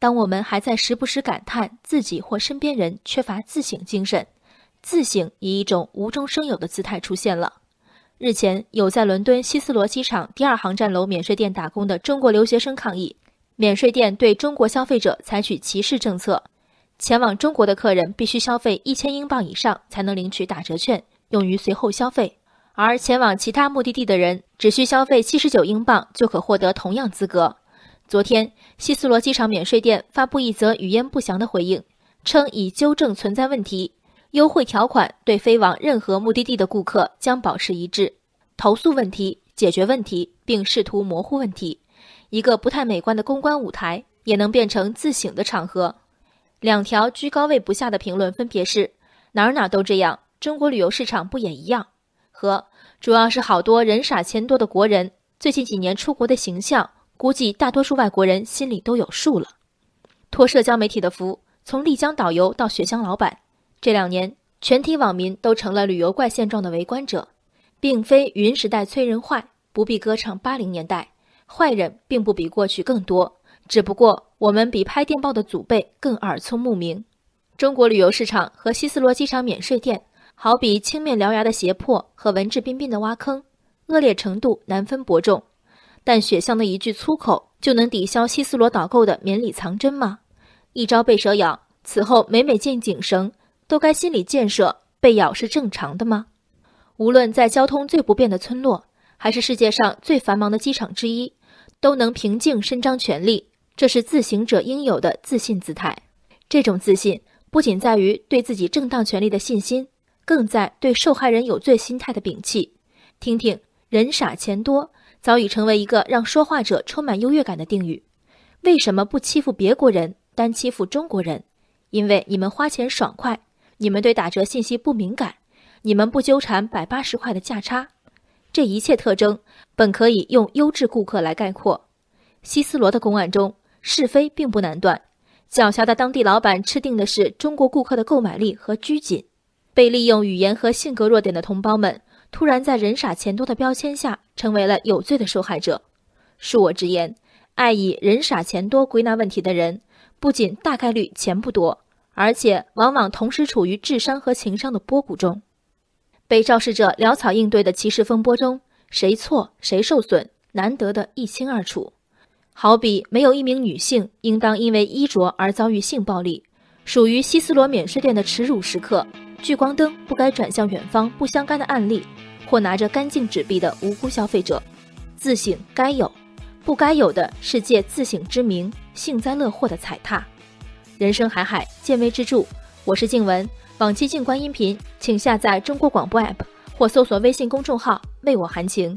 当我们还在时不时感叹自己或身边人缺乏自省精神，自省以一种无中生有的姿态出现了。日前，有在伦敦希斯罗机场第二航站楼免税店打工的中国留学生抗议，免税店对中国消费者采取歧视政策，前往中国的客人必须消费一千英镑以上才能领取打折券，用于随后消费，而前往其他目的地的人只需消费七十九英镑就可获得同样资格。昨天，希斯罗机场免税店发布一则语焉不详的回应，称已纠正存在问题，优惠条款对飞往任何目的地的顾客将保持一致。投诉问题，解决问题，并试图模糊问题，一个不太美观的公关舞台也能变成自省的场合。两条居高位不下的评论分别是：哪儿哪儿都这样，中国旅游市场不也一样？和主要是好多人傻钱多的国人，最近几年出国的形象。估计大多数外国人心里都有数了。托社交媒体的福，从丽江导游到雪乡老板，这两年全体网民都成了旅游怪现状的围观者。并非云时代催人坏，不必歌唱八零年代，坏人并不比过去更多，只不过我们比拍电报的祖辈更耳聪目明。中国旅游市场和希斯罗机场免税店，好比青面獠牙的胁迫和文质彬彬的挖坑，恶劣程度难分伯仲。但雪乡的一句粗口就能抵消希斯罗导购的绵里藏针吗？一朝被蛇咬，此后每每见井绳，都该心理建设被咬是正常的吗？无论在交通最不便的村落，还是世界上最繁忙的机场之一，都能平静伸张权利，这是自行者应有的自信姿态。这种自信不仅在于对自己正当权利的信心，更在对受害人有罪心态的摒弃。听听人傻钱多。早已成为一个让说话者充满优越感的定语。为什么不欺负别国人，单欺负中国人？因为你们花钱爽快，你们对打折信息不敏感，你们不纠缠百八十块的价差。这一切特征本可以用优质顾客来概括。希斯罗的公案中，是非并不难断。狡黠的当地老板吃定的是中国顾客的购买力和拘谨，被利用语言和性格弱点的同胞们。突然在人傻钱多的标签下，成为了有罪的受害者。恕我直言，爱以人傻钱多归纳问题的人，不仅大概率钱不多，而且往往同时处于智商和情商的波谷中。被肇事者潦草应对的歧视风波中，谁错谁受损，难得的一清二楚。好比没有一名女性应当因为衣着而遭遇性暴力，属于希斯罗免税店的耻辱时刻。聚光灯不该转向远方不相干的案例，或拿着干净纸币的无辜消费者。自省该有，不该有的是借自省之名幸灾乐祸的踩踏。人生海海，见微知著。我是静文，往期静观音频，请下载中国广播 app 或搜索微信公众号为我含情。